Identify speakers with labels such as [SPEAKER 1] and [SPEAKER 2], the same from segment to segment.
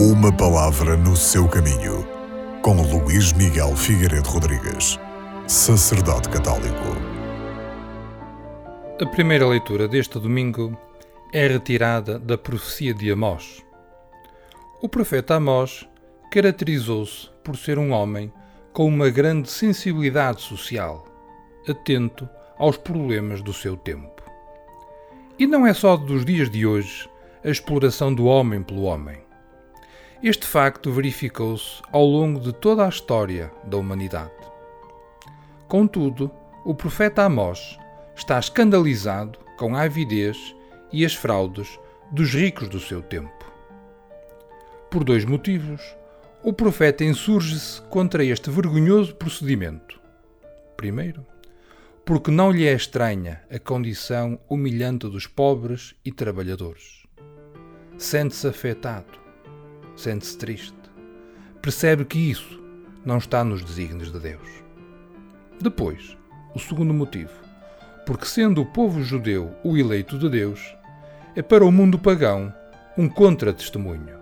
[SPEAKER 1] Uma palavra no seu caminho, com Luís Miguel Figueiredo Rodrigues, sacerdote católico.
[SPEAKER 2] A primeira leitura deste domingo é retirada da profecia de Amós. O profeta Amós caracterizou-se por ser um homem com uma grande sensibilidade social, atento aos problemas do seu tempo. E não é só dos dias de hoje a exploração do homem pelo homem. Este facto verificou-se ao longo de toda a história da humanidade. Contudo, o profeta Amós está escandalizado com a avidez e as fraudes dos ricos do seu tempo. Por dois motivos, o profeta insurge-se contra este vergonhoso procedimento. Primeiro, porque não lhe é estranha a condição humilhante dos pobres e trabalhadores. Sente-se afetado, sente-se triste, percebe que isso não está nos desígnios de Deus. Depois, o segundo motivo, porque sendo o povo judeu o eleito de Deus, é para o mundo pagão um contra-testemunho.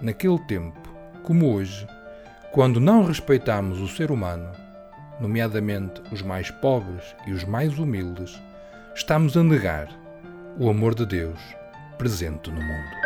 [SPEAKER 2] Naquele tempo, como hoje, quando não respeitamos o ser humano, nomeadamente os mais pobres e os mais humildes, estamos a negar o amor de Deus presente no mundo.